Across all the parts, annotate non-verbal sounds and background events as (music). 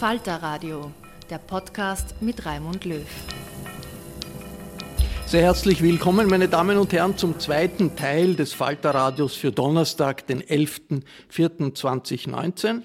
Falter Radio, der Podcast mit Raimund Löw. Sehr herzlich willkommen, meine Damen und Herren, zum zweiten Teil des Falter Radios für Donnerstag, den 11.04.2019.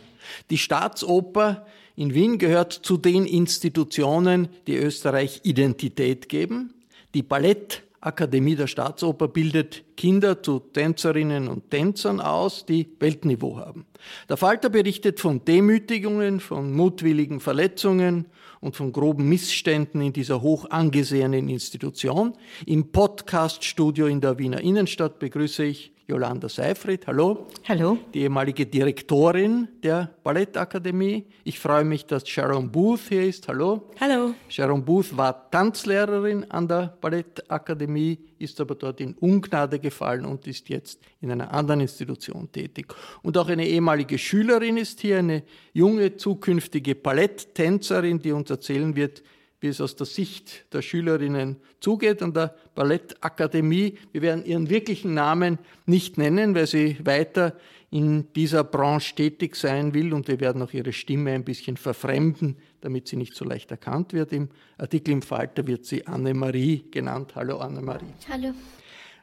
Die Staatsoper in Wien gehört zu den Institutionen, die Österreich Identität geben. Die Ballett Akademie der Staatsoper bildet Kinder zu Tänzerinnen und Tänzern aus, die Weltniveau haben. Der Falter berichtet von Demütigungen, von mutwilligen Verletzungen und von groben Missständen in dieser hoch angesehenen Institution. Im Podcaststudio in der Wiener Innenstadt begrüße ich Jolanda Seifried, hallo. Hallo. Die ehemalige Direktorin der Ballettakademie. Ich freue mich, dass Sharon Booth hier ist, hallo. Hallo. Sharon Booth war Tanzlehrerin an der Ballettakademie, ist aber dort in Ungnade gefallen und ist jetzt in einer anderen Institution tätig. Und auch eine ehemalige Schülerin ist hier, eine junge zukünftige Balletttänzerin, die uns erzählen wird, wie es aus der Sicht der Schülerinnen zugeht an der Ballettakademie. Wir werden ihren wirklichen Namen nicht nennen, weil sie weiter in dieser Branche tätig sein will und wir werden auch ihre Stimme ein bisschen verfremden, damit sie nicht so leicht erkannt wird. Im Artikel im Falter wird sie Annemarie genannt. Hallo Annemarie. Hallo.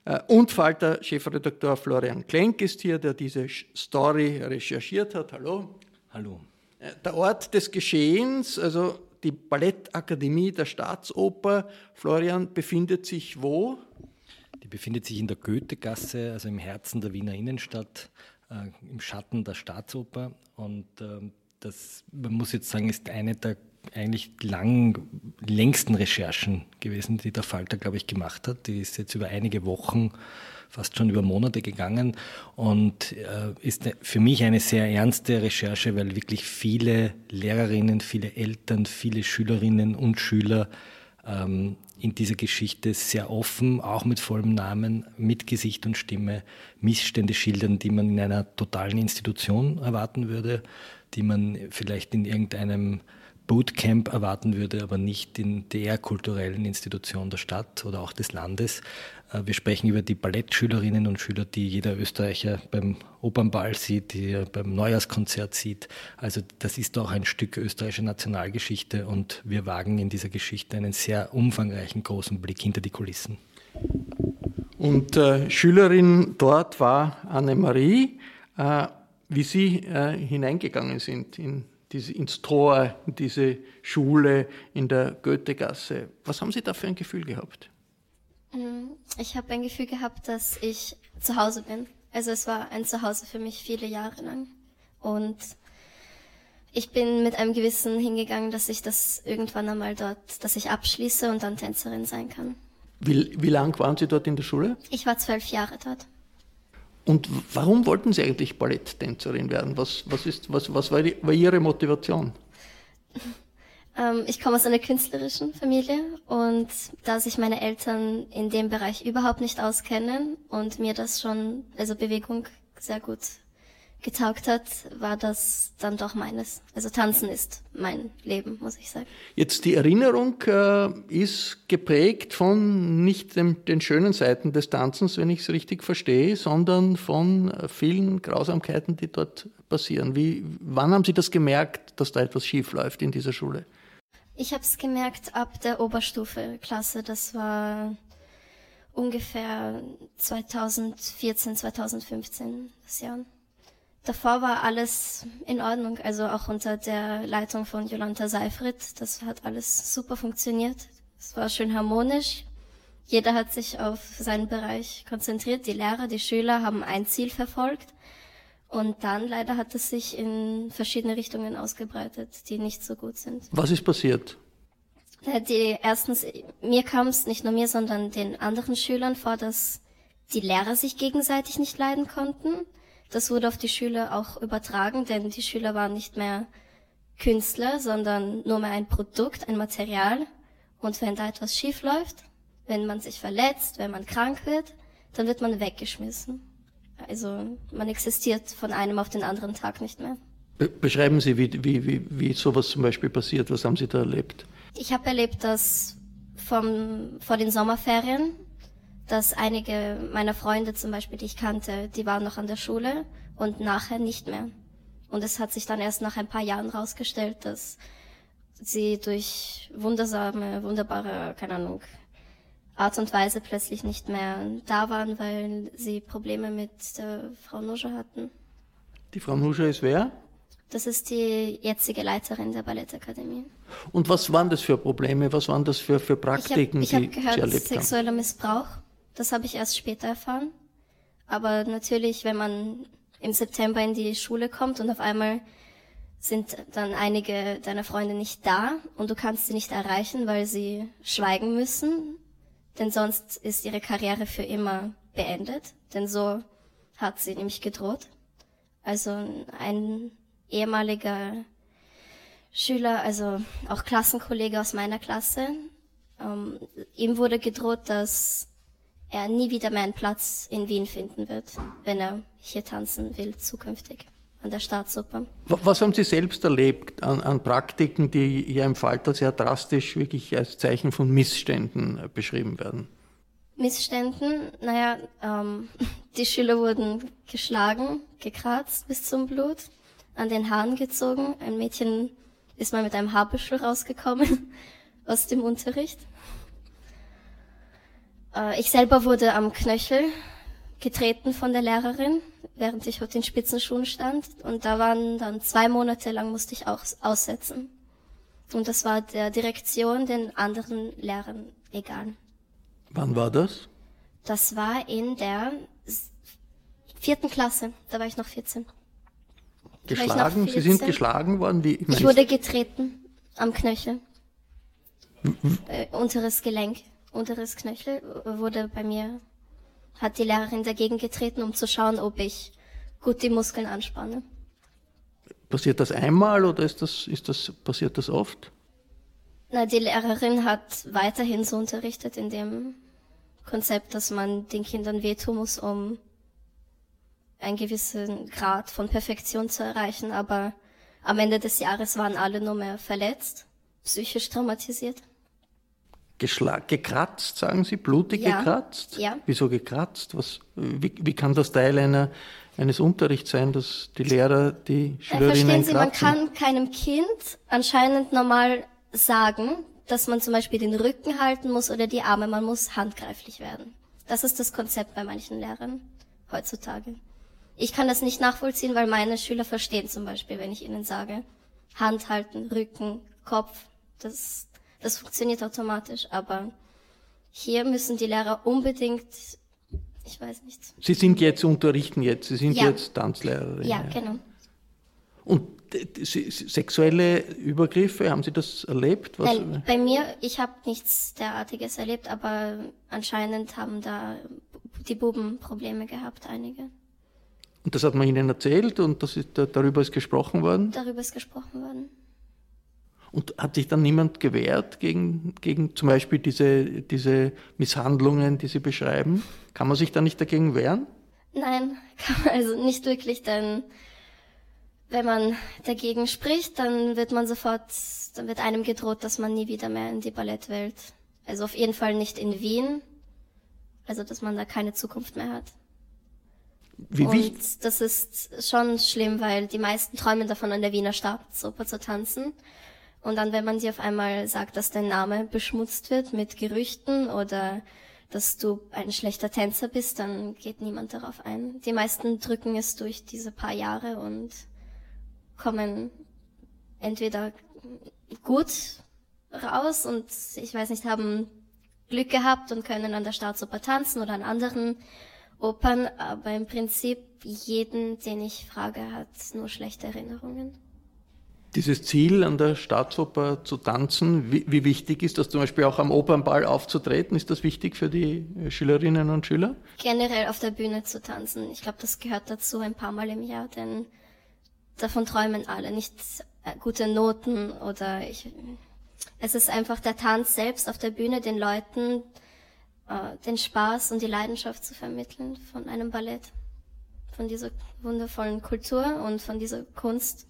Äh, und Falter-Chefredakteur Florian Klenk ist hier, der diese Story recherchiert hat. Hallo. Hallo. Äh, der Ort des Geschehens, also die Ballettakademie der Staatsoper, Florian, befindet sich wo? Die befindet sich in der Goethegasse, also im Herzen der Wiener Innenstadt, äh, im Schatten der Staatsoper. Und äh, das, man muss jetzt sagen, ist eine der eigentlich lang, längsten Recherchen gewesen, die der Falter, glaube ich, gemacht hat. Die ist jetzt über einige Wochen fast schon über Monate gegangen und äh, ist für mich eine sehr ernste Recherche, weil wirklich viele Lehrerinnen, viele Eltern, viele Schülerinnen und Schüler ähm, in dieser Geschichte sehr offen, auch mit vollem Namen, mit Gesicht und Stimme, Missstände schildern, die man in einer totalen Institution erwarten würde, die man vielleicht in irgendeinem Bootcamp erwarten würde, aber nicht in der kulturellen Institution der Stadt oder auch des Landes. Äh, wir sprechen über die Ballettschülerinnen und Schüler, die jeder Österreicher beim Opernball sieht, die er beim Neujahrskonzert sieht. Also das ist auch ein Stück österreichische Nationalgeschichte und wir wagen in dieser Geschichte einen sehr umfangreichen, großen Blick hinter die Kulissen. Und äh, Schülerin dort war Annemarie. Äh, wie Sie äh, hineingegangen sind in diese, ins Tor, in diese Schule in der Goethegasse. Was haben Sie da für ein Gefühl gehabt? Mm, ich habe ein Gefühl gehabt, dass ich zu Hause bin. Also es war ein Zuhause für mich viele Jahre lang. Und ich bin mit einem Gewissen hingegangen, dass ich das irgendwann einmal dort, dass ich abschließe und dann Tänzerin sein kann. Wie, wie lang waren Sie dort in der Schule? Ich war zwölf Jahre dort. Und warum wollten Sie eigentlich Balletttänzerin werden? Was, was, ist, was, was war, die, war Ihre Motivation? (laughs) Ähm, ich komme aus einer künstlerischen Familie und da sich meine Eltern in dem Bereich überhaupt nicht auskennen und mir das schon, also Bewegung sehr gut getaugt hat, war das dann doch meines. Also tanzen ist mein Leben, muss ich sagen. Jetzt die Erinnerung äh, ist geprägt von nicht dem, den schönen Seiten des Tanzens, wenn ich es richtig verstehe, sondern von vielen Grausamkeiten, die dort passieren. Wie, wann haben Sie das gemerkt, dass da etwas schief läuft in dieser Schule? Ich habe es gemerkt ab der Oberstufe Klasse. Das war ungefähr 2014, 2015 das Jahr. Davor war alles in Ordnung, also auch unter der Leitung von Jolanta Seifried. Das hat alles super funktioniert. Es war schön harmonisch. Jeder hat sich auf seinen Bereich konzentriert. Die Lehrer, die Schüler haben ein Ziel verfolgt. Und dann leider hat es sich in verschiedene Richtungen ausgebreitet, die nicht so gut sind. Was ist passiert? Die erstens, mir kam es nicht nur mir, sondern den anderen Schülern vor, dass die Lehrer sich gegenseitig nicht leiden konnten. Das wurde auf die Schüler auch übertragen, denn die Schüler waren nicht mehr Künstler, sondern nur mehr ein Produkt, ein Material. Und wenn da etwas schief läuft, wenn man sich verletzt, wenn man krank wird, dann wird man weggeschmissen. Also man existiert von einem auf den anderen Tag nicht mehr. beschreiben Sie, wie, wie, wie, wie sowas zum Beispiel passiert. Was haben Sie da erlebt? Ich habe erlebt, dass vom, vor den Sommerferien, dass einige meiner Freunde zum Beispiel, die ich kannte, die waren noch an der Schule und nachher nicht mehr. Und es hat sich dann erst nach ein paar Jahren rausgestellt, dass sie durch wundersame, wunderbare, keine Ahnung, Art und Weise plötzlich nicht mehr da waren, weil sie Probleme mit der Frau Nuscher hatten. Die Frau Nuscher ist wer? Das ist die jetzige Leiterin der Ballettakademie. Und was waren das für Probleme? Was waren das für, für Praktiken, ich hab, ich die hab gehört, Sie erlebt sexueller haben? Missbrauch. Das habe ich erst später erfahren. Aber natürlich, wenn man im September in die Schule kommt und auf einmal sind dann einige deiner Freunde nicht da und du kannst sie nicht erreichen, weil sie schweigen müssen, denn sonst ist ihre Karriere für immer beendet, denn so hat sie nämlich gedroht. Also ein ehemaliger Schüler, also auch Klassenkollege aus meiner Klasse, ähm, ihm wurde gedroht, dass er nie wieder mehr einen Platz in Wien finden wird, wenn er hier tanzen will zukünftig an der Staatsoper. Was haben Sie selbst erlebt an, an Praktiken, die ja im Falter sehr drastisch wirklich als Zeichen von Missständen äh, beschrieben werden? Missständen, naja, ähm, (laughs) die Schüler wurden geschlagen, gekratzt bis zum Blut, an den Haaren gezogen. Ein Mädchen ist mal mit einem Haarbüschel rausgekommen (laughs) aus dem Unterricht. Äh, ich selber wurde am Knöchel getreten von der Lehrerin, während ich auf den Spitzenschuhen stand. Und da waren dann zwei Monate lang musste ich auch aussetzen. Und das war der Direktion, den anderen Lehrern egal. Wann war das? Das war in der vierten Klasse. Da war ich noch 14. Geschlagen? Sie sind geschlagen worden? Wie, ich, ich wurde getreten am Knöchel. Äh, unteres Gelenk, unteres Knöchel wurde bei mir, hat die Lehrerin dagegen getreten, um zu schauen, ob ich gut die Muskeln anspanne. Passiert das einmal oder ist das, ist das, passiert das oft? Na, die Lehrerin hat weiterhin so unterrichtet in dem Konzept, dass man den Kindern wehtun muss, um einen gewissen Grad von Perfektion zu erreichen, aber am Ende des Jahres waren alle nur mehr verletzt, psychisch traumatisiert. Gekratzt, sagen Sie? Blutig Ja. gekratzt? Ja. Wieso gekratzt? Was, wie, wie kann das Teil einer, eines Unterrichts sein, dass die Lehrer die Äh, Schülerinnen Verstehen Sie, man kratzen? kann keinem Kind anscheinend normal sagen, dass man zum Beispiel den Rücken halten muss oder die Arme, man muss handgreiflich werden. Das ist das Konzept bei manchen Lehrern heutzutage. Ich kann das nicht nachvollziehen, weil meine Schüler verstehen zum Beispiel, wenn ich ihnen sage, Hand halten, Rücken, Kopf, das, das funktioniert automatisch, aber hier müssen die Lehrer unbedingt, ich weiß nicht. Sie sind jetzt, unterrichten jetzt, Sie sind Ja. jetzt Tanzlehrerin. Ja, genau. Und sexuelle Übergriffe, haben Sie das erlebt? Was, Nein, bei mir, ich habe nichts derartiges erlebt, aber anscheinend haben da die Buben Probleme gehabt, einige. Und das hat man Ihnen erzählt und das ist, da- darüber ist gesprochen worden? Darüber ist gesprochen worden. Und hat sich dann niemand gewehrt gegen, gegen zum Beispiel diese, diese Misshandlungen, die Sie beschreiben? Kann man sich da nicht dagegen wehren? Nein, (laughs) kann man also nicht wirklich, denn wenn man dagegen spricht, dann wird man sofort, dann wird einem gedroht, dass man nie wieder mehr in die Ballettwelt, also auf jeden Fall nicht in Wien, also dass man da keine Zukunft mehr hat. Wie, wie? Und das ist schon schlimm, weil die meisten träumen davon, an der Wiener Staatsoper zu tanzen. Und dann, wenn man dir auf einmal sagt, dass dein Name beschmutzt wird mit Gerüchten oder dass du ein schlechter Tänzer bist, dann geht niemand darauf ein. Die meisten drücken es durch diese paar Jahre und kommen entweder gut raus und ich weiß nicht, haben Glück gehabt und können an der Staatsoper tanzen oder an anderen Opern, aber im Prinzip jeden, den ich frage, hat nur schlechte Erinnerungen. Dieses Ziel, an der Staatsoper zu tanzen, wie, wie, wichtig ist das zum Beispiel auch am Opernball aufzutreten? Ist das wichtig für die Schülerinnen und Schüler? Generell auf der Bühne zu tanzen. Ich glaube, das gehört dazu ein paar Mal im Jahr, denn davon träumen alle. Nicht äh, gute Noten oder ich. Es ist einfach der Tanz selbst auf der Bühne, den Leuten äh, den Spaß und die Leidenschaft zu vermitteln von einem Ballett, von dieser wundervollen Kultur und von dieser Kunst.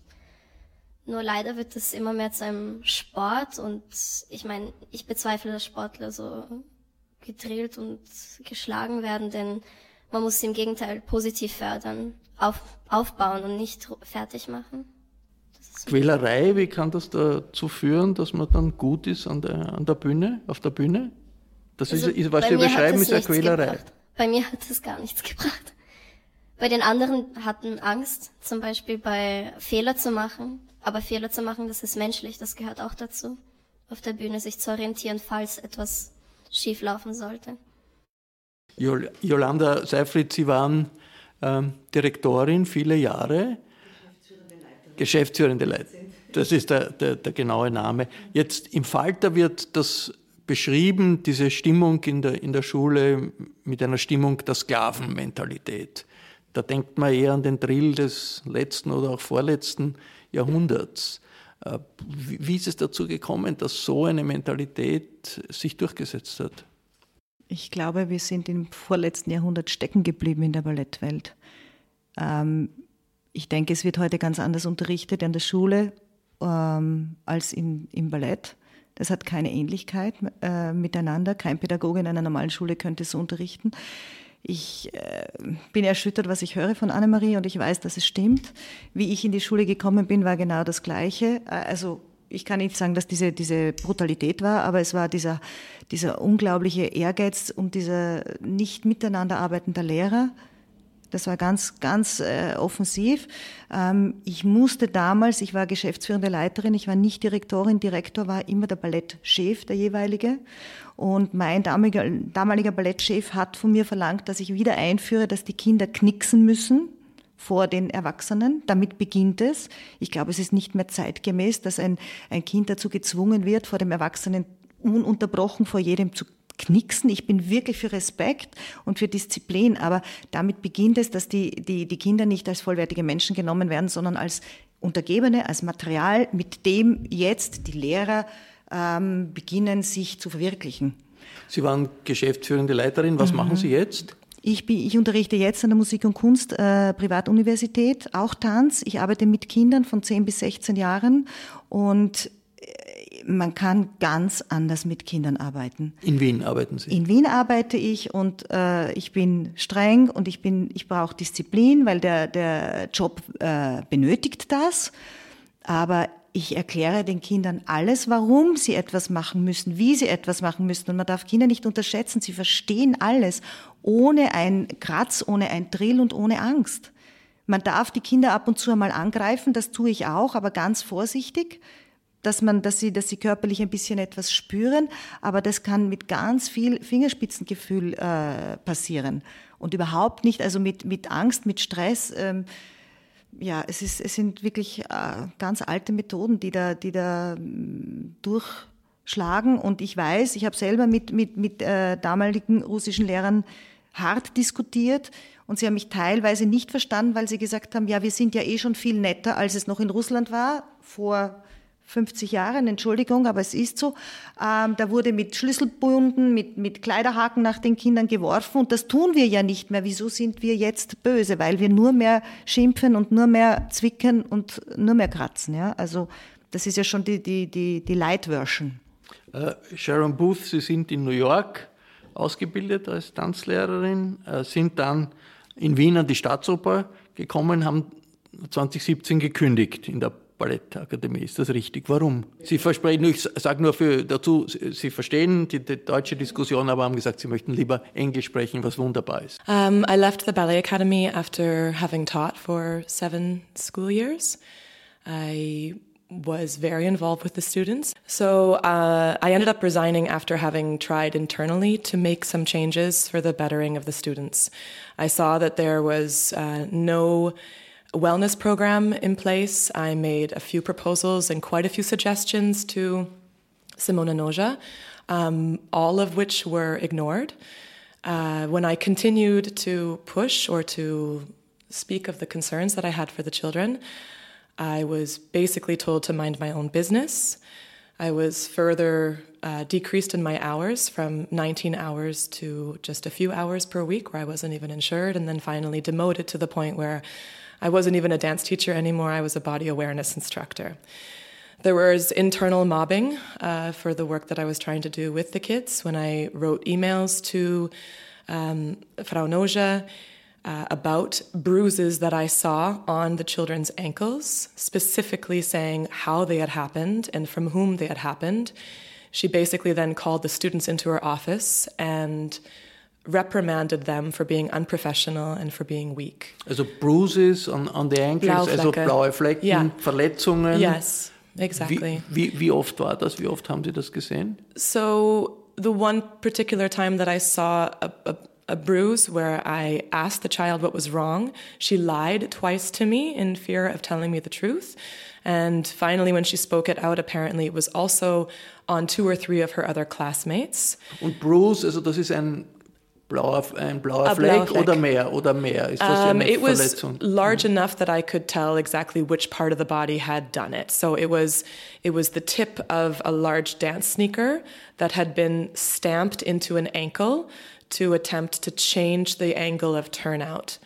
Nur leider wird es immer mehr zu einem Sport und ich meine, ich bezweifle, dass Sportler so gedrillt und geschlagen werden, denn man muss sie im Gegenteil positiv fördern, auf, aufbauen und nicht fertig machen. Quälerei, wie kann das dazu führen, dass man dann gut ist an der, an der Bühne, auf der Bühne? Das also ist, was Sie beschreiben, ist eine Quälerei. Gebracht. Bei mir hat es gar nichts (laughs) gebracht. Bei den anderen hatten Angst, zum Beispiel bei Fehler zu machen. Aber Fehler zu machen, das ist menschlich, das gehört auch dazu. Auf der Bühne sich zu orientieren, falls etwas schief laufen sollte. Jolanda Seifried, Sie waren ähm, Direktorin viele Jahre. Geschäftsführende Leiterin. Das ist der, der, der genaue Name. Jetzt im Falter wird das beschrieben, diese Stimmung in der, in der Schule mit einer Stimmung der Sklavenmentalität. Da denkt man eher an den Drill des letzten oder auch vorletzten Jahrhunderts. Äh, wie ist es dazu gekommen, dass so eine Mentalität sich durchgesetzt hat? Ich glaube, wir sind im vorletzten Jahrhundert stecken geblieben in der Ballettwelt. Ähm, ich denke, es wird heute ganz anders unterrichtet an der Schule ähm, als im, im Ballett. Das hat keine Ähnlichkeit äh, miteinander. Kein Pädagoge in einer normalen Schule könnte so unterrichten. Ich äh, bin erschüttert, was ich höre von Annemarie und ich weiß, dass es stimmt. Wie ich in die Schule gekommen bin, war genau das Gleiche. Äh, also ich kann nicht sagen, dass diese, diese Brutalität war, aber es war dieser, dieser unglaubliche Ehrgeiz und dieser nicht miteinander arbeitender Lehrer, das war ganz, ganz äh, offensiv. Ähm, ich musste damals, ich war geschäftsführende Leiterin, ich war nicht Direktorin, Direktor war immer der Ballettchef, der jeweilige. Und mein damaliger, damaliger Ballettchef hat von mir verlangt, dass ich wieder einführe, dass die Kinder knicksen müssen vor den Erwachsenen. Damit beginnt es. Ich glaube, es ist nicht mehr zeitgemäß, dass ein, ein Kind dazu gezwungen wird, vor dem Erwachsenen ununterbrochen vor jedem zu knicksen. Ich bin wirklich für Respekt und für Disziplin, aber damit beginnt es, dass die, die, die Kinder nicht als vollwertige Menschen genommen werden, sondern als Untergebene, als Material, mit dem jetzt die Lehrer ähm, beginnen, sich zu verwirklichen. Sie waren geschäftsführende Leiterin. Was mhm. machen Sie jetzt? Ich, bin, ich unterrichte jetzt an der Musik- und Kunst äh, Privatuniversität, auch Tanz. Ich arbeite mit Kindern von 10 bis 16 Jahren und man kann ganz anders mit Kindern arbeiten. In Wien arbeiten Sie? In Wien arbeite ich und äh, ich bin streng und ich bin, ich brauche Disziplin, weil der der Job äh, benötigt das. Aber ich erkläre den Kindern alles, warum sie etwas machen müssen, wie sie etwas machen müssen. Und man darf Kinder nicht unterschätzen. Sie verstehen alles ohne ein Kratz, ohne ein Drill und ohne Angst. Man darf die Kinder ab und zu einmal angreifen, das tue ich auch, aber ganz vorsichtig dass man, dass sie, dass sie körperlich ein bisschen etwas spüren, aber das kann mit ganz viel Fingerspitzengefühl äh, passieren und überhaupt nicht, also mit mit Angst, mit Stress. Ähm, ja, es ist, es sind wirklich äh, ganz alte Methoden, die da, die da mm, durchschlagen. Und ich weiß, ich habe selber mit mit mit äh, damaligen russischen Lehrern hart diskutiert und sie haben mich teilweise nicht verstanden, weil sie gesagt haben, ja, wir sind ja eh schon viel netter, als es noch in Russland war vor 50 Jahren, Entschuldigung, aber es ist so. Ähm, da wurde mit Schlüsselbunden, mit, mit Kleiderhaken nach den Kindern geworfen und das tun wir ja nicht mehr. Wieso sind wir jetzt böse? Weil wir nur mehr schimpfen und nur mehr zwicken und nur mehr kratzen. Ja? Also das ist ja schon die, die, die, die Light-Version. Äh, Sharon Booth, Sie sind in New York ausgebildet als Tanzlehrerin, äh, sind dann in Wien an die Staatsoper gekommen, haben 2017 gekündigt in der Ballettakademie. Ist das richtig? Warum? Sie versprechen, ich sage nur für dazu, Sie verstehen die, die, deutsche Diskussion, aber haben gesagt, Sie möchten lieber Englisch sprechen, was wunderbar ist. Um, I left the ballet academy after having taught for seven school years. I was very involved with the students. So uh, I ended up resigning after having tried internally to make some changes for the bettering of the students. I saw that there was uh, no wellness program in place. I made a few proposals and quite a few suggestions to Simona Noja, um, all of which were ignored. Uh, when I continued to push or to speak of the concerns that I had for the children, I was basically told to mind my own business. I was further uh, decreased in my hours from 19 hours to just a few hours per week, where I wasn't even insured, and then finally demoted to the point where I wasn't even a dance teacher anymore, I was a body awareness instructor. There was internal mobbing uh, for the work that I was trying to do with the kids when I wrote emails to um, Frau Noja uh, about bruises that I saw on the children's ankles, specifically saying how they had happened and from whom they had happened. She basically then called the students into her office and reprimanded them for being unprofessional and for being weak. Also bruises on, on the ankles, also blaue Flecken, yeah. Verletzungen. Yes, exactly. Wie, wie, wie oft war das? Wie oft haben Sie das gesehen? So the one particular time that I saw a, a, a bruise where I asked the child what was wrong, she lied twice to me in fear of telling me the truth. And finally, when she spoke it out, apparently it was also on two or three of her other classmates. Und Bruce, also das ist ein blauer, ein blauer Fleck, Fleck, oder mehr oder mehr? Ist das um, it Verletzung? was large enough that I could tell exactly which part of the body had done it. So it was it was the tip of a large dance sneaker that had been stamped into an ankle to attempt to change the angle of turnout.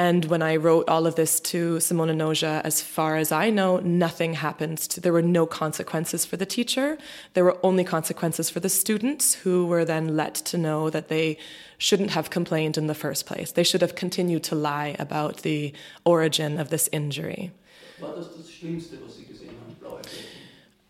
And when I wrote all of this to Simona Noja, as far as I know, nothing happened. To, there were no consequences for the teacher. There were only consequences for the students who were then let to know that they shouldn't have complained in the first place. They should have continued to lie about the origin of this injury.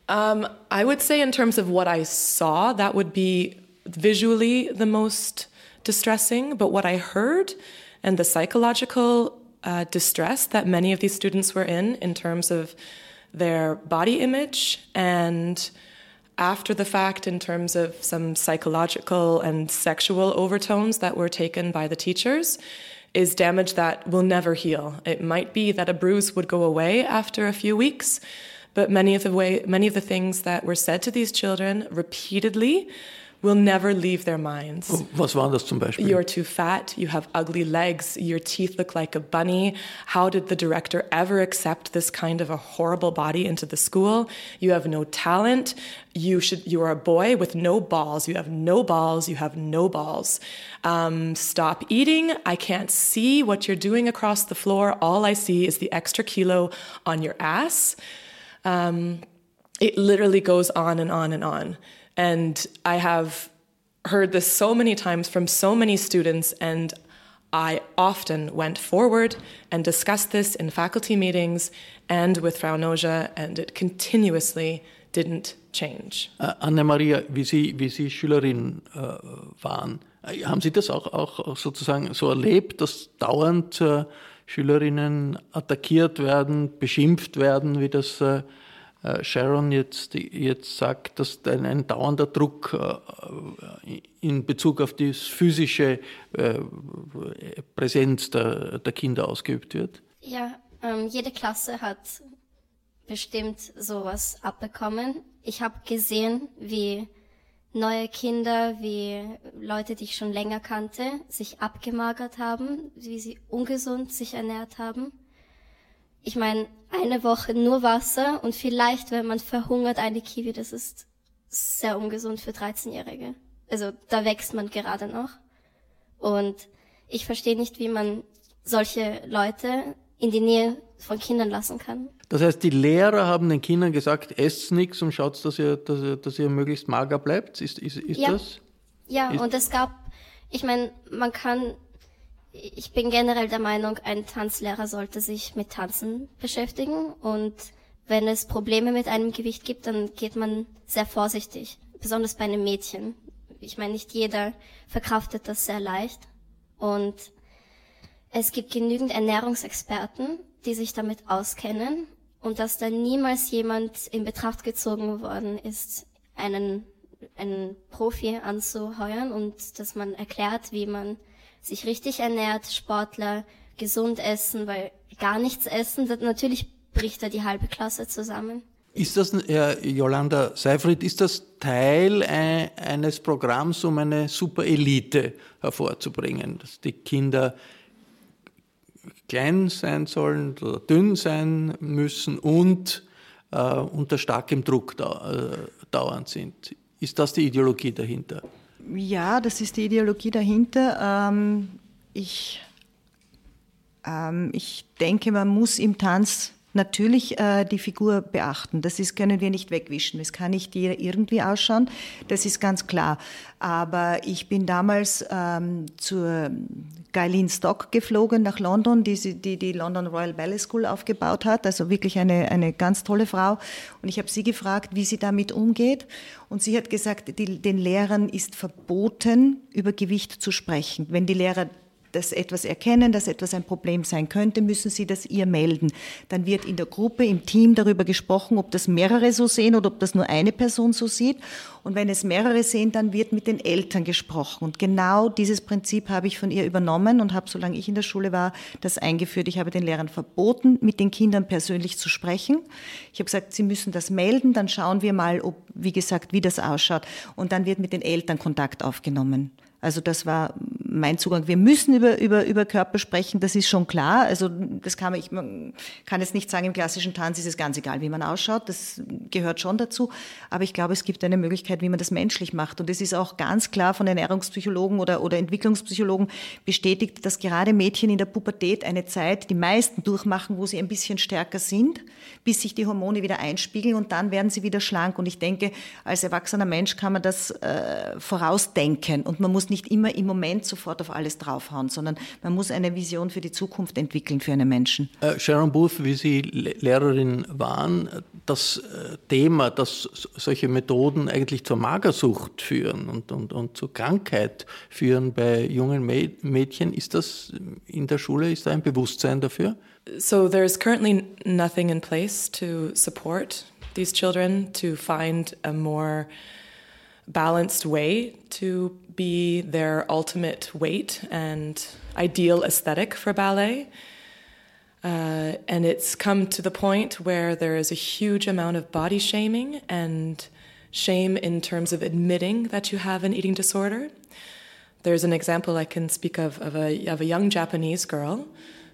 Um, I would say, in terms of what I saw, that would be visually the most distressing. But what I heard and the psychological uh, distress that many of these students were in, in terms of their body image and after the fact in terms of some psychological and sexual overtones that were taken by the teachers is damage that will never heal. It might be that a bruise would go away after a few weeks, but many of the way many of the things that were said to these children repeatedly will never leave their minds. Was war das zum Beispiel? You're too fat, you have ugly legs, your teeth look like a bunny. How did the director ever accept this kind of a horrible body into the school? You have no talent. You should you are a boy with no balls. You have no balls, you have no balls. Um, stop eating. I can't see what you're doing across the floor. All I see is the extra kilo on your ass. Um, it literally goes on and on and on. And I have heard this so many times from so many students, and I often went forward and discussed this in faculty meetings and with Frau Noja, and it continuously didn't change. Uh, Anne-Maria, wie Sie, wie Sie Schülerin uh, waren, äh, haben Sie das auch, auch, sozusagen so erlebt, dass dauernd uh, Schülerinnen attackiert werden, beschimpft werden, wie das äh, Sharon jetzt, jetzt sagt, dass ein, ein dauernder Druck äh, in Bezug auf die physische äh, Präsenz der, der Kinder ausgeübt wird? Ja, ähm, jede Klasse hat bestimmt sowas abbekommen. Ich habe gesehen, wie neue Kinder, wie Leute, die ich schon länger kannte, sich abgemagert haben, wie sie ungesund sich ernährt haben. Ich meine, eine Woche nur Wasser und vielleicht, wenn man verhungert, eine Kiwi, das ist sehr ungesund für 13-Jährige. Also da wächst man gerade noch. Und ich verstehe nicht, wie man solche Leute in die Nähe von Kindern lassen kann. Das heißt, die Lehrer haben den Kindern gesagt, esst nichts und schaut, dass ihr, dass ihr, dass ihr möglichst mager bleibt. Ist, ist, ist ja. das? Ja, ist und es gab, ich meine, man kann, ich bin generell der Meinung, ein Tanzlehrer sollte sich mit Tanzen beschäftigen und wenn es Probleme mit einem Gewicht gibt, dann geht man sehr vorsichtig, besonders bei einem Mädchen. Ich meine, nicht jeder verkraftet das sehr leicht und es gibt genügend Ernährungsexperten, die sich damit auskennen und dass da niemals jemand in Betracht gezogen worden ist, einen, einen Profi anzuheuern und dass man erklärt, wie man sich richtig ernährt, Sportler, gesund essen, weil gar nichts essen, natürlich bricht da die halbe Klasse zusammen. Ist das, Herr Jolanda Seifried, ist das Teil eines Programms, um eine Superelite hervorzubringen, dass die Kinder klein sein sollen oder dünn sein müssen und äh, unter starkem Druck da, äh, dauernd sind. Ist das die Ideologie dahinter? Ja, das ist die Ideologie dahinter. Ähm, ich, ähm, ich denke, man muss im Tanz natürlich äh, die Figur beachten. Das ist, können wir nicht wegwischen. Es kann nicht jeder irgendwie ausschauen. Das ist ganz klar. Aber ich bin damals ähm, zur Geileen Stock geflogen nach London, die, die die London Royal Ballet School aufgebaut hat. Also wirklich eine, eine ganz tolle Frau. Und ich habe sie gefragt, wie sie damit umgeht. Und sie hat gesagt, die, den Lehrern ist verboten, über Gewicht zu sprechen. Wenn die Lehrer das etwas erkennen, dass etwas ein Problem sein könnte, müssen Sie das ihr melden. Dann wird in der Gruppe, im Team darüber gesprochen, ob das mehrere so sehen oder ob das nur eine Person so sieht. Und wenn es mehrere sehen, dann wird mit den Eltern gesprochen. Und genau dieses Prinzip habe ich von ihr übernommen und habe, solange ich in der Schule war, das eingeführt. Ich habe den Lehrern verboten, mit den Kindern persönlich zu sprechen. Ich habe gesagt, sie müssen das melden, dann schauen wir mal, ob, wie gesagt, wie das ausschaut. Und dann wird mit den Eltern Kontakt aufgenommen. Also das war mein Zugang. Wir müssen über, über, über Körper sprechen, das ist schon klar. Also das kann man, ich man kann jetzt nicht sagen, im klassischen Tanz ist es ganz egal, wie man ausschaut. Das gehört schon dazu. Aber ich glaube, es gibt eine Möglichkeit, wie man das menschlich macht. Und es ist auch ganz klar von Ernährungspsychologen oder, oder Entwicklungspsychologen bestätigt, dass gerade Mädchen in der Pubertät eine Zeit, die meisten durchmachen, wo sie ein bisschen stärker sind, bis sich die Hormone wieder einspiegeln und dann werden sie wieder schlank. Und ich denke, als erwachsener Mensch kann man das äh, vorausdenken und man muss nicht immer im Moment sofort auf alles draufhauen, sondern man muss eine Vision für die Zukunft entwickeln für einen Menschen. Äh, Sharon Booth, wie Sie Lehrerin waren, das äh, Thema, dass solche Methoden eigentlich zur Magersucht führen und, und, und zur Krankheit führen bei jungen Mädchen, ist das in der Schule, ist da ein Bewusstsein dafür? So there's currently nothing in place to support these children to find a more balanced way to be their ultimate weight and ideal aesthetic for ballet. Uh, and it's come to the point where there is a huge amount of body shaming and shame in terms of admitting that you have an eating disorder. There's an example I can speak of of a, of a young Japanese girl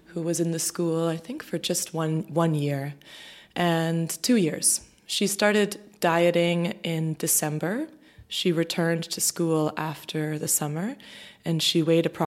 who was in the school, I think, for just one, one year and two years. She started dieting in December she returned to school after the summer and she weighed approximately.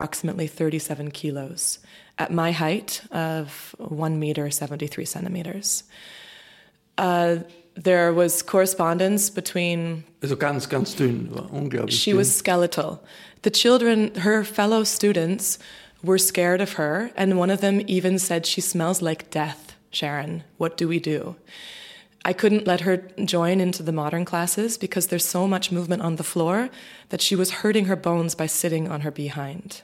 Approximately 37 kilos at my height of 1 meter 73 centimeters. Uh, there was correspondence between. Also ganz, ganz dünn, unglaublich. She was skeletal. The children, her fellow students, were scared of her, and one of them even said, She smells like death, Sharon. What do we do? I couldn't let her join into the modern classes because there's so much movement on the floor that she was hurting her bones by sitting on her behind.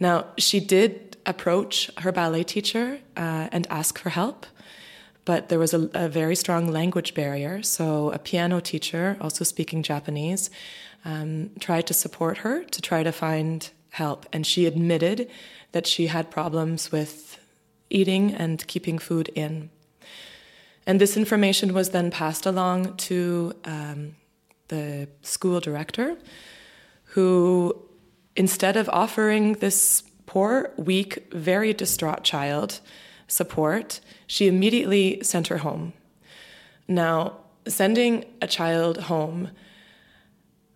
Now, she did approach her ballet teacher uh, and ask for help, but there was a, a, very strong language barrier. So, a piano teacher, also speaking Japanese, um, tried to support her to try to find help. And she admitted that she had problems with eating and keeping food in. And this information was then passed along to um, the school director, who, instead of offering this poor, weak, very distraught child support, she immediately sent her home. Now, sending a child home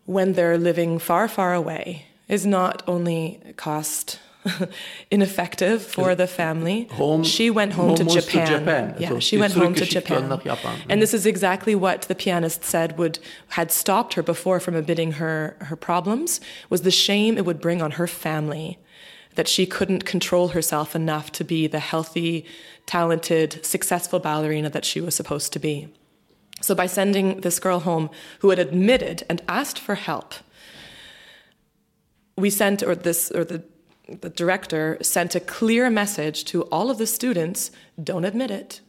when they're living far, far away is not only cost (laughs) ineffective for the family. Home, she went home, to Japan. to Japan. Yeah, also, she went home to Japan. Japan. And this is exactly what the pianist said would had stopped her before from admitting her her problems was the shame it would bring on her family that she couldn't control herself enough to be the healthy, talented, successful ballerina that she was supposed to be. So by sending this girl home who had admitted and asked for help, we sent or this or the the director sent a clear message to all of the students don't admit it.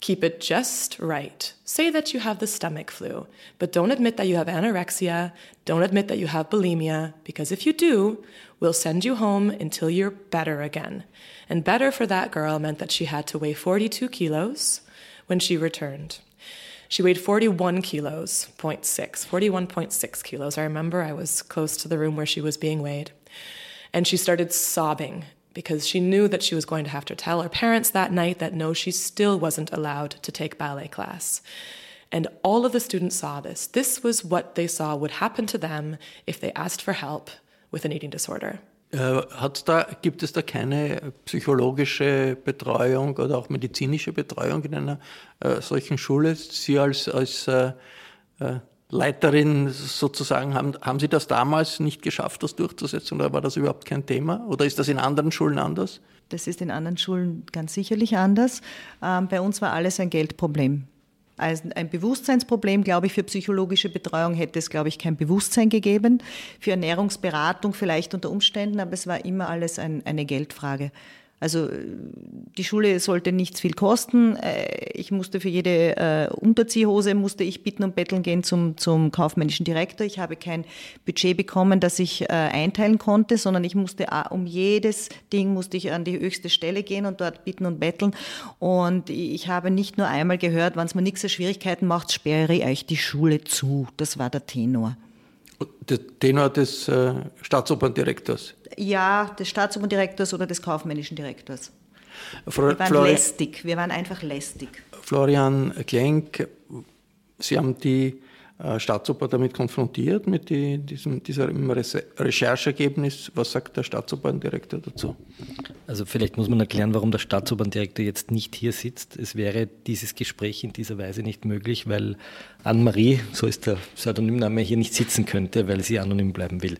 Keep it just right. Say that you have the stomach flu, but don't admit that you have anorexia. Don't admit that you have bulimia, because if you do, we'll send you home until you're better again. And better for that girl meant that she had to weigh 42 kilos when she returned. She weighed 41 kilos, 0.6, 41.6 kilos. I remember I was close to the room where she was being weighed. And she started sobbing because she knew that she was going to have to tell her parents that night that no, she still wasn't allowed to take ballet class. And all of the students saw this. This was what they saw would happen to them if they asked for help with an eating disorder. Äh, hat's da, gibt es da keine psychologische Betreuung oder auch medizinische Betreuung in einer äh, solchen Schule? Sie als, als äh, äh, Leiterin sozusagen, haben, haben Sie das damals nicht geschafft, das durchzusetzen oder war das überhaupt kein Thema? Oder ist das in anderen Schulen anders? Das ist in anderen Schulen ganz sicherlich anders. Ähm, bei uns war alles ein Geldproblem. Also ein Bewusstseinsproblem, glaube ich, für psychologische Betreuung hätte es, glaube ich, kein Bewusstsein gegeben. Für Ernährungsberatung vielleicht unter Umständen, aber es war immer alles ein, eine Geldfrage. Also die Schule sollte nichts viel kosten. Äh, ich musste für jede äh, Unterziehhose musste ich bitten und betteln gehen zum, zum kaufmännischen Direktor. Ich habe kein Budget bekommen, das ich äh, einteilen konnte, sondern ich musste um jedes Ding musste ich an die höchste Stelle gehen und dort bitten und betteln. Und ich habe nicht nur einmal gehört, wenn es mir nichts für Schwierigkeiten macht, sperre ich euch die Schule zu. Das war der Tenor. Der Tenor des äh, Staatsoperndirektors? Ja, des Staatsoperndirektors oder des kaufmännischen Direktors. Frau, wir waren Flori lästig, wir waren einfach lästig. Florian Klenk, Sie haben die äh, Staatsoper damit konfrontiert, mit die, diesem, diesem Recherchergebnis. Was sagt der Staatsoperndirektor dazu? Also vielleicht muss man erklären, warum der Staatsoperndirektor jetzt nicht hier sitzt. Es wäre dieses Gespräch in dieser Weise nicht möglich, weil Anne-Marie, so ist der Pseudonymname, hier nicht sitzen könnte, weil sie anonym bleiben will.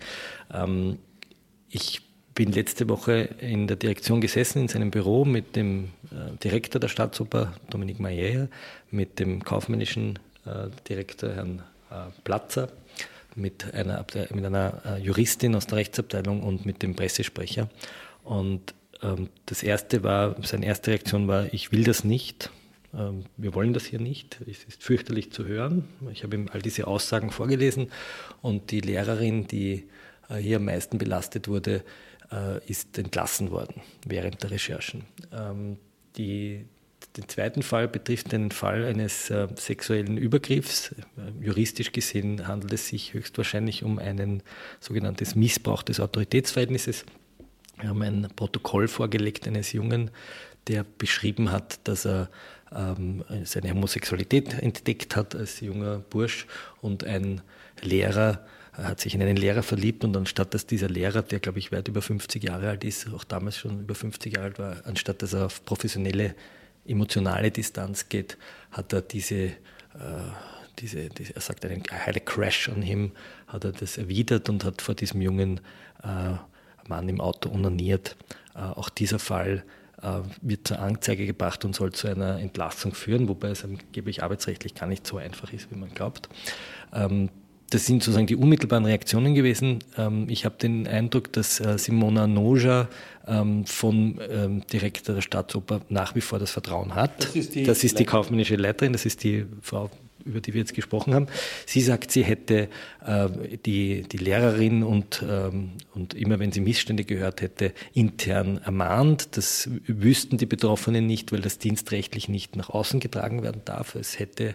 Ähm, ich bin letzte Woche in der Direktion gesessen, in seinem Büro mit dem äh, Direktor der Staatsoper, Dominique Mayer, mit dem kaufmännischen äh, Direktor Herrn äh, Platzer, mit einer, mit einer Juristin aus der Rechtsabteilung und mit dem Pressesprecher. Und ähm, das erste war, seine erste Reaktion war, ich will das nicht. Ähm, wir wollen das hier nicht. Es ist fürchterlich zu hören. Ich habe ihm all diese Aussagen vorgelesen und die Lehrerin, die hier am meisten belastet wurde, ist entlassen worden während der Recherchen. Ähm, die, den zweiten Fall betrifft den Fall eines äh, sexuellen Übergriffs. Äh, juristisch gesehen handelt es sich höchstwahrscheinlich um einen sogenanntes Missbrauch des Autoritätsverhältnisses. Wir haben ein Protokoll vorgelegt eines Jungen, der beschrieben hat, dass er ähm, seine Homosexualität entdeckt hat als junger Bursch und ein Lehrer hat sich in einen Lehrer verliebt und anstatt dass dieser Lehrer, der glaube ich weit über 50 Jahre alt ist, auch damals schon über 50 Jahre alt war, anstatt dass er auf professionelle emotionale Distanz geht, hat er diese, äh, diese, diese, er sagt einen I crash on him, hat er das erwidert und hat vor diesem jungen äh, Mann im Auto onaniert. Äh, auch dieser Fall wird zur Anzeige gebracht und soll zu einer Entlassung führen, wobei es angeblich arbeitsrechtlich gar nicht so einfach ist, wie man glaubt. Das sind sozusagen die unmittelbaren Reaktionen gewesen. Ähm, ich habe den Eindruck, dass äh, Simona Noja ähm, vom ähm, Direktor der Staatsoper nach wie vor das Vertrauen hat. Das ist die, das ist die kaufmännische Leiterin, das ist die Frau über die wir jetzt gesprochen haben. Sie sagt, sie hätte äh, die, die Lehrerin und, ähm, und immer wenn sie Missstände gehört hätte, intern ermahnt. Das wüssten die Betroffenen nicht, weil das dienstrechtlich nicht nach außen getragen werden darf. Es hätte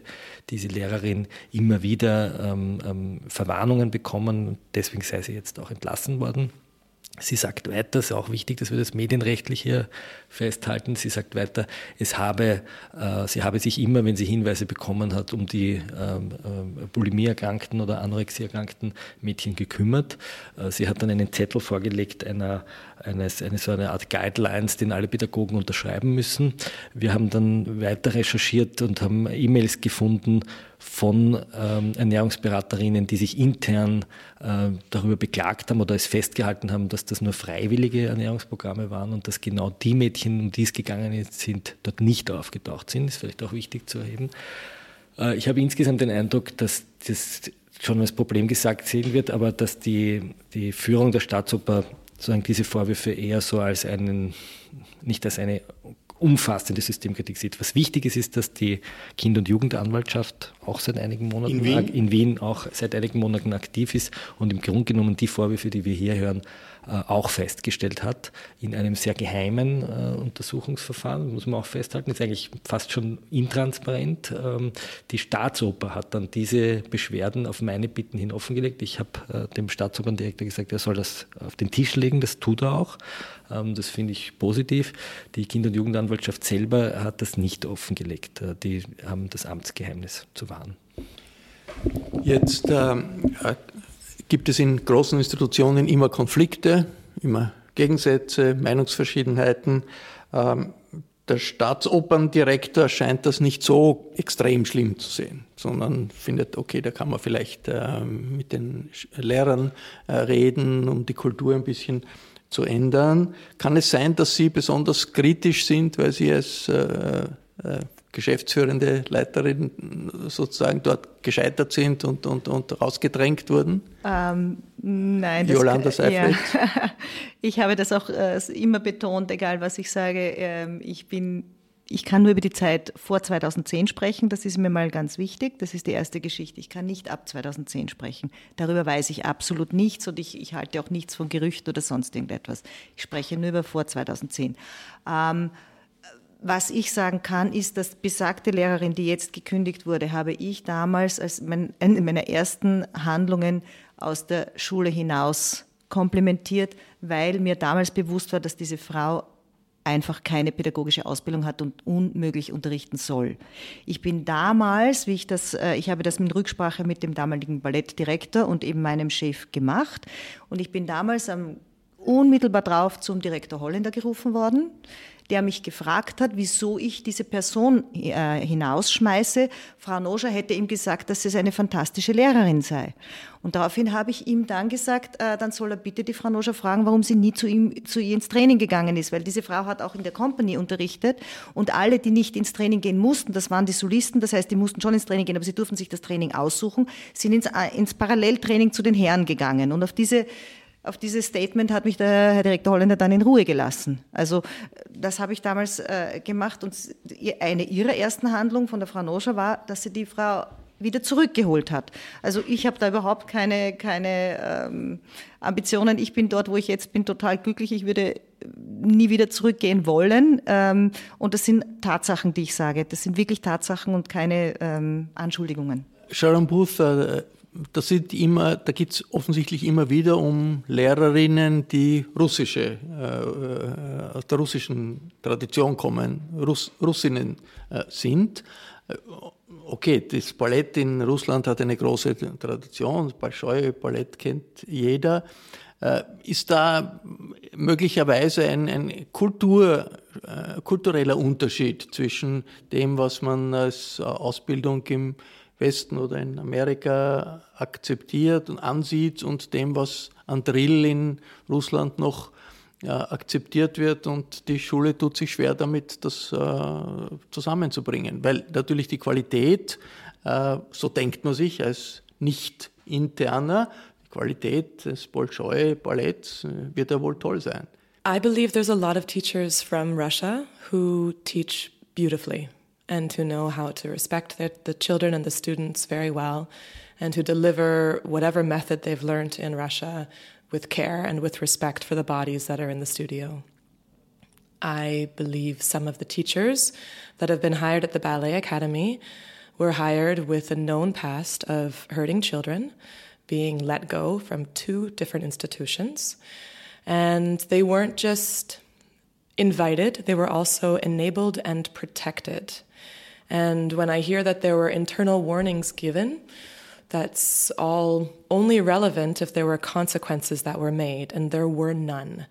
diese Lehrerin immer wieder ähm, ähm, Verwarnungen bekommen. Deswegen sei sie jetzt auch entlassen worden. Sie sagt weiter, es ist auch wichtig, dass wir das medienrechtlich hier festhalten. Sie sagt weiter, es habe, äh, sie habe sich immer, wenn sie Hinweise bekommen hat, um die ähm, äh, Bulimie-erkrankten oder Anorexie-erkrankten Mädchen gekümmert. Äh, sie hat dann einen Zettel vorgelegt einer, eines, eine, so eine Art Guidelines, den alle Pädagogen unterschreiben müssen. Wir haben dann weiter recherchiert und haben E-Mails gefunden, von ähm, Ernährungsberaterinnen, die sich intern äh, darüber beklagt haben oder es festgehalten haben, dass das nur freiwillige Ernährungsprogramme waren und dass genau die Mädchen, um die es gegangen sind, dort nicht aufgetaucht sind. Das ist vielleicht auch wichtig zu erheben. Äh, ich habe insgesamt den Eindruck, dass das schon als Problem gesagt sehen wird, aber dass die, die Führung der Staatsoper sozusagen diese Vorwürfe eher so als einen, nicht als eine umfassende Systemkritik sieht. Was wichtig ist, ist, dass die Kind- und Jugendanwaltschaft auch seit einigen Monaten in Wien? in Wien auch seit einigen Monaten aktiv ist und im Grunde genommen die Vorwürfe, die wir hier hören, äh, auch festgestellt hat in einem sehr geheimen äh, Untersuchungsverfahren, muss man auch festhalten, ist eigentlich fast schon intransparent. Ähm, die Staatsoper hat dann diese Beschwerden auf meine Bitten hin offengelegt. Ich habe äh, dem Staatsoperndirektor gesagt, er soll das auf den Tisch legen, das tut er auch. Ähm, das finde ich positiv. Die Kinder- und Jugendanwaltschaft selber hat das nicht offengelegt. Äh, die haben das Amtsgeheimnis zu wahren. Jetzt ähm, gibt es in großen Institutionen immer Konflikte, immer Gegensätze, Meinungsverschiedenheiten. Ähm, der Staatsoperndirektor scheint das nicht so extrem schlimm zu sehen, sondern findet, okay, da kann man vielleicht äh, mit den Lehrern äh, reden, um die Kultur ein bisschen zu ändern. Kann es sein, dass Sie besonders kritisch sind, weil Sie als äh, äh geschäftsführende Leiterin sozusagen dort gescheitert sind und, und, und rausgedrängt wurden? Ähm, nein. Das, Jolanda Seifert? (laughs) Ja. Ich habe das auch äh, immer betont, egal was ich sage. Ähm, ich bin ich kann nur über die Zeit vor 2010 sprechen, das ist mir mal ganz wichtig. Das ist die erste Geschichte. Ich kann nicht ab 2010 sprechen. Darüber weiß ich absolut nichts und ich, ich halte auch nichts von Gerüchten oder sonst irgendetwas. Ich spreche nur über vor 2010. Ähm, was ich sagen kann, ist, dass besagte Lehrerin, die jetzt gekündigt wurde, habe ich damals als mein, in meiner ersten Handlungen aus der Schule hinaus komplimentiert, weil mir damals bewusst war, dass diese Frau einfach keine pädagogische Ausbildung hat und unmöglich unterrichten soll. Ich bin damals, wie ich das, äh, ich habe das in Rücksprache mit dem damaligen Ballettdirektor und eben meinem Chef gemacht und ich bin damals am unmittelbar drauf zum Direktor Holländer gerufen worden der mich gefragt hat, wieso ich diese Person äh, hinausschmeiße. Frau Noscher hätte ihm gesagt, dass es eine fantastische Lehrerin sei. Und daraufhin habe ich ihm dann gesagt, äh, dann soll er bitte die Frau Noscher fragen, warum sie nie zu, ihm, zu ihr ins Training gegangen ist, weil diese Frau hat auch in der Company unterrichtet und alle, die nicht ins Training gehen mussten, das waren die Solisten, das heißt, die mussten schon ins Training gehen, aber sie durften sich das Training aussuchen, sind ins, äh, ins Paralleltraining zu den Herren gegangen. Und auf diese auf dieses Statement hat mich der Herr Direktor Holländer dann in Ruhe gelassen. Also das habe ich damals äh, gemacht und eine ihrer ersten Handlungen von der Frau Noscher war, dass sie die Frau wieder zurückgeholt hat. Also ich habe da überhaupt keine, keine ähm, Ambitionen. Ich bin dort, wo ich jetzt bin, total glücklich. Ich würde nie wieder zurückgehen wollen. Ähm, und das sind Tatsachen, die ich sage. Das sind wirklich Tatsachen und keine ähm, Anschuldigungen. Sharon Booth, äh, da sind immer, da geht es offensichtlich immer wieder um Lehrerinnen, die russische, äh, aus der russischen Tradition kommen, Russ, Russinnen äh, sind. Äh, okay, das Ballett in Russland hat eine große Tradition, Bolschoi Ballett kennt jeder. Äh, ist da möglicherweise ein, ein Kultur, äh, kultureller Unterschied zwischen dem, was man als Ausbildung im Westen oder in Amerika akzeptiert und ansieht und dem, was an Drill in Russland noch ja, akzeptiert wird und die Schule tut sich schwer damit, das äh, zusammenzubringen, weil natürlich die Qualität, äh, so denkt man sich als nicht interner. Die Qualität des Bolschoi-Balletts äh, wird ja wohl toll sein. I believe there's a lot of teachers from Russia who teach beautifully and who know how to respect the, the children and the students very well and who deliver whatever method they've learned in Russia with care and with respect for the bodies that are in the studio. I believe some of the teachers that have been hired at the Ballet Academy were hired with a known past of hurting children, being let go from two different institutions. And they weren't just invited, they were also enabled and protected. And when I hear that there were internal warnings given, that's all only relevant if there were consequences that were made, and there were none.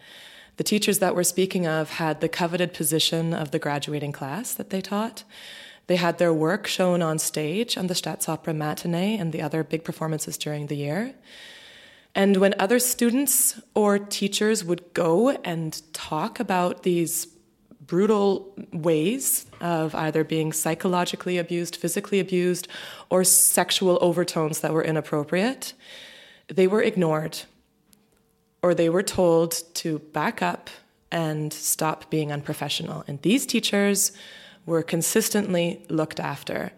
The teachers that we're speaking of had the coveted position of the graduating class that they taught. They had their work shown on stage on the Staatsopera matinee and the other big performances during the year. And when other students or teachers would go and talk about these brutal ways of either being psychologically abused, physically abused, or sexual overtones that were inappropriate, they were ignored or they were told to back up and stop being unprofessional. And these teachers were consistently looked after.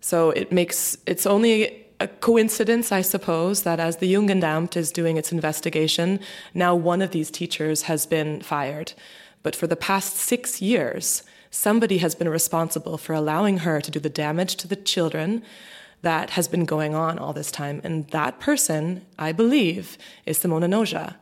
So it makes it's only a coincidence, I suppose, that as the Jungendamt is doing its investigation, now one of these teachers has been fired. But for the past six years, somebody has been responsible for allowing her to do the damage to the children that has been going on all this time. And that person, I believe, is Simona Noja.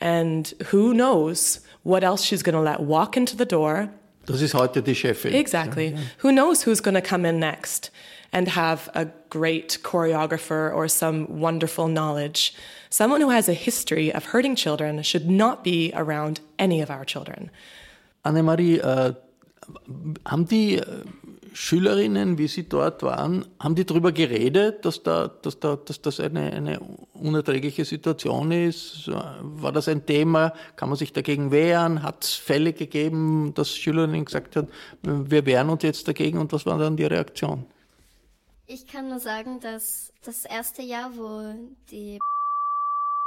And who knows what else she's going to let walk into the door. Das ist heute die Chefin. Exactly. Yeah. Who knows who's going to come in next and have a great choreographer or some wonderful knowledge. Someone who has a history of hurting children should not be around any of our children. Annemarie, äh, haben die äh, Schülerinnen, wie Sie dort waren, haben die darüber geredet, dass, da, dass, da, dass das eine, eine unerträgliche Situation ist? War das ein Thema? Kann man sich dagegen wehren? Hat es Fälle gegeben, dass Schülerinnen gesagt haben, wir wehren uns jetzt dagegen? Und was war dann die Reaktion? Ich kann nur sagen, dass das erste Jahr, wo die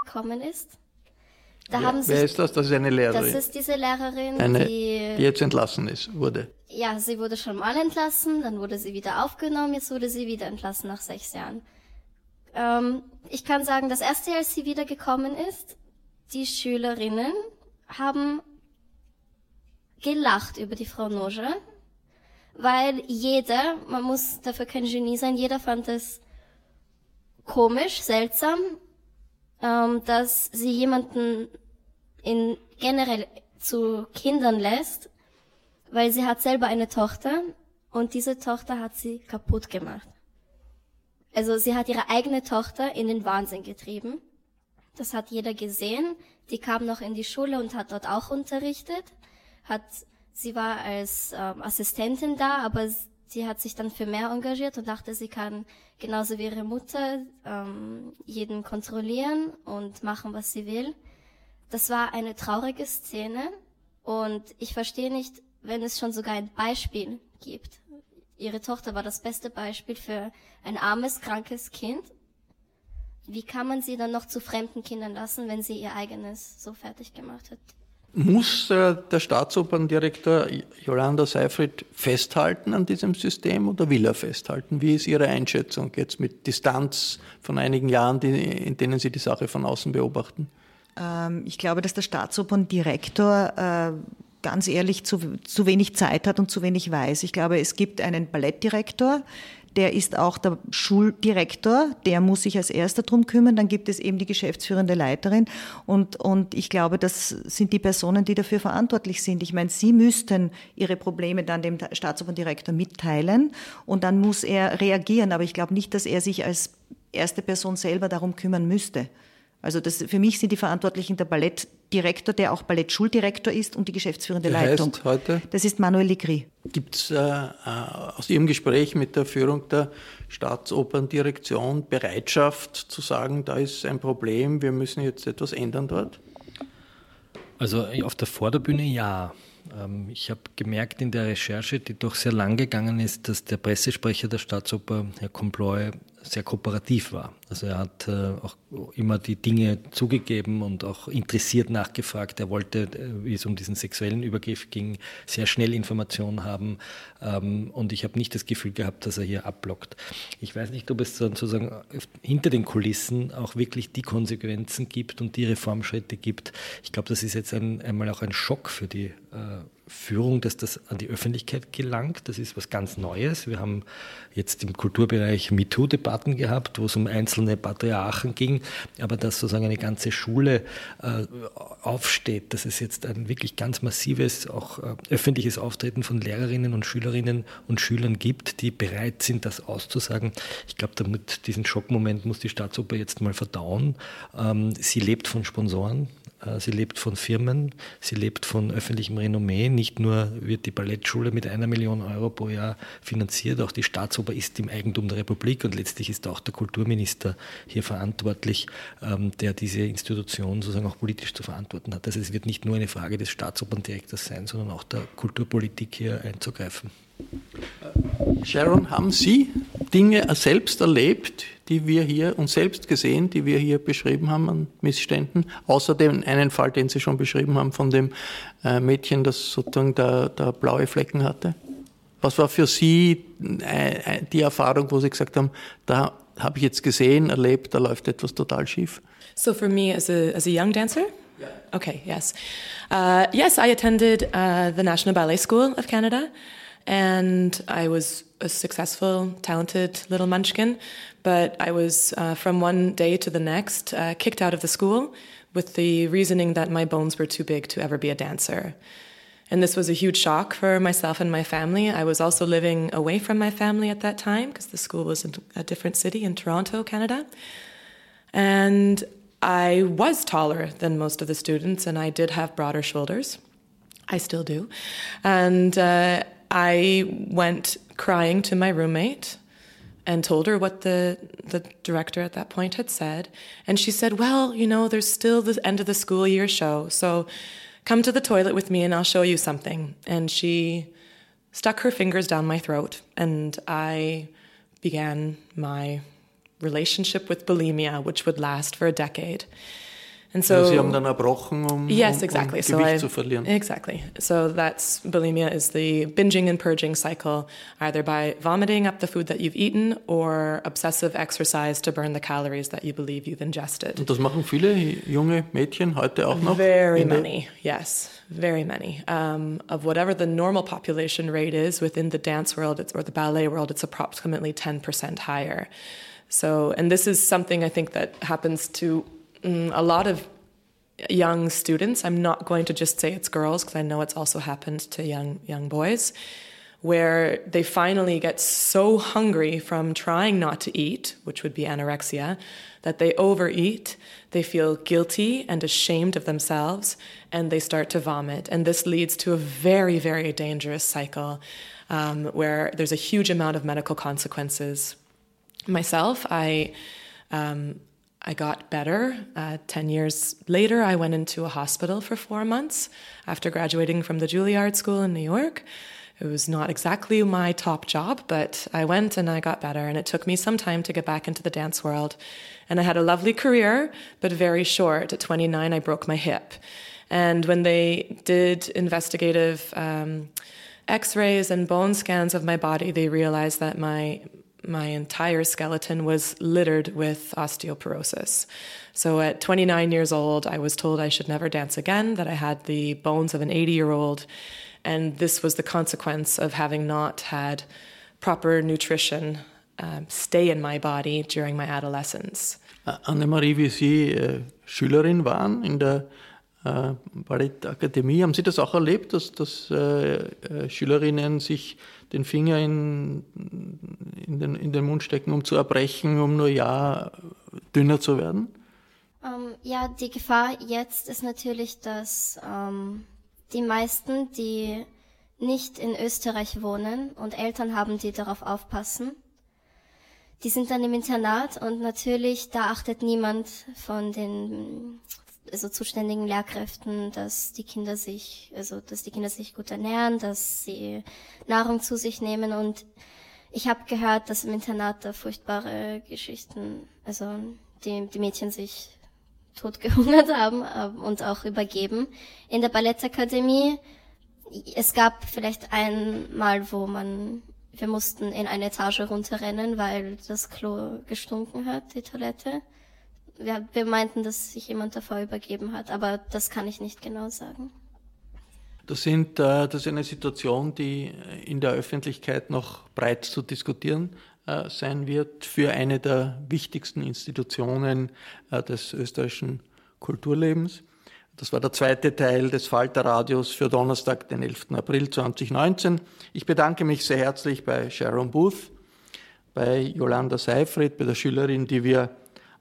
gekommen ist, da wer, haben sich, wer ist das? Das ist eine Lehrerin. Das ist diese Lehrerin, eine, die, die jetzt entlassen ist, wurde. Ja, sie wurde schon mal entlassen, dann wurde sie wieder aufgenommen, jetzt wurde sie wieder entlassen nach sechs Jahren. Ähm, ich kann sagen, das erste Jahr, als sie wiedergekommen ist, die Schülerinnen haben gelacht über die Frau Noge, weil jeder, man muss dafür kein Genie sein, jeder fand es komisch, seltsam, ähm, dass sie jemanden in generell zu Kindern lässt, weil sie hat selber eine Tochter und diese Tochter hat sie kaputt gemacht. Also sie hat ihre eigene Tochter in den Wahnsinn getrieben. Das hat jeder gesehen. Die kam noch in die Schule und hat dort auch unterrichtet. Hat, sie war als ähm, Assistentin da, aber sie hat sich dann für mehr engagiert und dachte, sie kann genauso wie ihre Mutter ähm, jeden kontrollieren und machen, was sie will. Das war eine traurige Szene und ich verstehe nicht, wenn es schon sogar ein Beispiel gibt. Ihre Tochter war das beste Beispiel für ein armes, krankes Kind. Wie kann man sie dann noch zu fremden Kindern lassen, wenn sie ihr eigenes so fertig gemacht hat? Muss äh, der Staatsoperndirektor Jolanda Seifried festhalten an diesem System oder will er festhalten? Wie ist Ihre Einschätzung jetzt mit Distanz von einigen Jahren, die, in denen Sie die Sache von außen beobachten? Ähm, ich glaube, dass der Staatsoperndirektor äh, ganz ehrlich zu, zu wenig Zeit hat und zu wenig weiß. Ich glaube, es gibt einen Ballettdirektor, der ist auch der Schuldirektor, der muss sich als erster drum kümmern. Dann gibt es eben die geschäftsführende Leiterin und, und ich glaube, das sind die Personen, die dafür verantwortlich sind. Ich meine, sie müssten ihre Probleme dann dem Staatsoperndirektor mitteilen und dann muss er reagieren. Aber ich glaube nicht, dass er sich als erste Person selber darum kümmern müsste. Also das, für mich sind die Verantwortlichen der Ballettdirektor, der auch Ballettschuldirektor ist und die geschäftsführende der Leitung. Heißt heute? Das ist Manuel Ligri. Gibt es äh, äh, aus Ihrem Gespräch mit der Führung der Staatsoperndirektion Bereitschaft zu sagen, da ist ein Problem, wir müssen jetzt etwas ändern dort? Also auf der Vorderbühne ja. Ähm, ich habe gemerkt in der Recherche, die doch sehr lang gegangen ist, dass der Pressesprecher der Staatsoper, Herr Comploy, sehr kooperativ war. Also er hat äh, auch immer die Dinge zugegeben und auch interessiert nachgefragt. Er wollte, äh, wie es um diesen sexuellen Übergriff ging, sehr schnell Informationen haben. Ähm, und ich habe nicht das Gefühl gehabt, dass er hier abblockt. Ich weiß nicht, ob es sozusagen hinter den Kulissen auch wirklich die Konsequenzen gibt und die Reformschritte gibt. Ich glaube, das ist jetzt ein, einmal auch ein Schock für die äh, Führung, dass das an die Öffentlichkeit gelangt. Das ist was ganz Neues. Wir haben jetzt im Kulturbereich MeToo-Debatten gehabt, wo es um einzelne Patriarchen ging, aber dass sozusagen eine ganze Schule äh, aufsteht, dass es jetzt ein wirklich ganz massives, auch äh, öffentliches Auftreten von Lehrerinnen und Schülerinnen und Schülern gibt, die bereit sind, das auszusagen. Ich glaube, damit diesen Schockmoment muss die Staatsoper jetzt mal verdauen. Ähm, sie lebt von Sponsoren. Äh, sie lebt von Firmen, sie lebt von öffentlichem Renommee. Nicht nur wird die Ballettschule mit einer Million Euro pro Jahr finanziert, auch die Staatsoper ist im Eigentum der Republik und letztlich ist auch der Kulturminister hier verantwortlich, ähm, der diese Institution sozusagen auch politisch zu verantworten hat. Also es wird nicht nur eine Frage des Staatsoperndirektors sein, sondern auch der Kulturpolitik hier einzugreifen. Sharon, haben Sie Dinge selbst erlebt, die wir hier und selbst gesehen, die wir hier beschrieben haben an Missständen? Außer dem einen Fall, den Sie schon beschrieben haben, von dem äh, Mädchen, das sozusagen da, da blaue Flecken hatte? Was war für Sie äh, äh, die Erfahrung, wo Sie gesagt haben, da habe ich jetzt gesehen, erlebt, da läuft etwas total schief? So for me as a, as a young dancer? Yeah. Okay, yes. Uh, yes, I attended uh, the National Ballet School of Canada. And I was a successful, talented little munchkin, but I was uh, from one day to the next uh, kicked out of the school with the reasoning that my bones were too big to ever be a dancer. And this was a huge shock for myself and my family. I was also living away from my family at that time because the school was in a different city in Toronto, Canada. And I was taller than most of the students, and I did have broader shoulders. I still do. And uh, I went crying to my roommate and told her what the the director at that point had said. And she said well you know there's still the end of the school year show so come to the toilet with me and I'll show you something. And she stuck her fingers down my throat and I began my relationship with bulimia which would last for a decade and so Sie haben dann erbrochen, um, yes, um, exactly. um so I, zu verlieren. Exactly. So that's bulimia is the binging and purging cycle, either by vomiting up the food that you've eaten or obsessive exercise to burn the calories that you believe you've ingested. Und das machen viele junge Mädchen heute auch noch? Very many, yes, very many. Um, of whatever the normal population rate is within the dance world or the ballet world, it's approximately 10% higher. So, and this is something I think that happens to a lot of young students. I'm not going to just say it's girls because I know it's also happened to young young boys where they finally get so hungry from trying not to eat, which would be anorexia, that they overeat, they feel guilty and ashamed of themselves, and they start to vomit. And this leads to a very, very dangerous cycle um, where there's a huge amount of medical consequences. Myself, I um, I got better. Uh, 10 years later, I went into a hospital for four months after graduating from the Juilliard School in New York. It was not exactly my top job, but I went and I got better. And it took me some time to get back into the dance world. And I had a lovely career, but very short. At 29, I broke my hip. And when they did investigative um, x rays and bone scans of my body, they realized that my my entire skeleton was littered with osteoporosis. So at 29 years old, I was told I should never dance again, that I had the bones of an 80 year old. And this was the consequence of having not had proper nutrition um, stay in my body during my adolescence. Annemarie, wie Sie äh, Schülerin waren in der äh, Ballettakademie, haben Sie das auch erlebt, dass, dass äh, äh Schülerinnen sich den Finger in, in, den, in den Mund stecken, um zu erbrechen, um nur ja dünner zu werden? Ähm, ja, die Gefahr jetzt ist natürlich, dass ähm, die meisten, die nicht in Österreich wohnen und Eltern haben, die darauf aufpassen, die sind dann im Internat und natürlich, da achtet niemand von den also zuständigen Lehrkräften, dass die Kinder sich, also dass die Kinder sich gut ernähren, dass sie Nahrung zu sich nehmen und Ich habe gehört, dass im Internat da furchtbare Geschichten, also die, die Mädchen sich totgehungert (laughs) haben ähm, und auch übergeben. In der Ballettakademie, es gab vielleicht einmal, wo man, wir mussten in eine Etage runterrennen, weil das Klo gestunken hat, die Toilette. Wir, wir meinten, dass sich jemand davor übergeben hat, aber das kann ich nicht genau sagen. Das, sind, äh, das ist eine Situation, die in der Öffentlichkeit noch breit zu diskutieren äh, sein wird für eine der wichtigsten Institutionen äh, des österreichischen Kulturlebens. Das war der zweite Teil des Falter-Radios für Donnerstag, den 11. April 2019. Ich bedanke mich sehr herzlich bei Sharon Booth, bei Jolanda Seifried, bei der Schülerin, die wir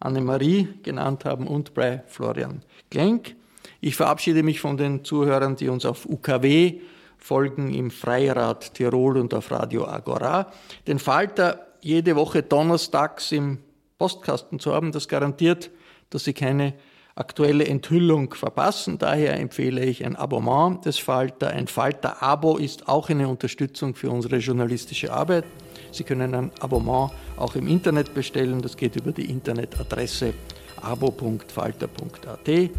Annemarie genannt haben, und bei Florian Klenk. Ich verabschiede mich von den Zuhörern, die uns auf UKW folgen, im Freirad Tirol und auf Radio Agora. Den Falter jede Woche donnerstags im Postkasten zu haben, das garantiert, dass Sie keine aktuelle Enthüllung verpassen. Daher empfehle ich ein Abonnement des Falter. Ein Falter-Abo ist auch eine Unterstützung für unsere journalistische Arbeit. Sie können ein Abonnement auch im Internet bestellen. Das geht über die Internetadresse abo.falter.at.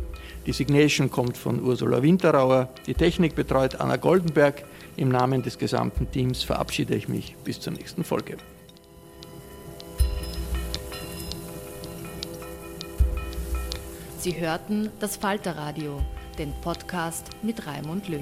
Die Signation kommt von Ursula Winterauer. Die Technik betreut Anna Goldenberg. Im Namen des gesamten Teams verabschiede ich mich bis zur nächsten Folge. Sie hörten das Falterradio, den Podcast mit Raimund Löw.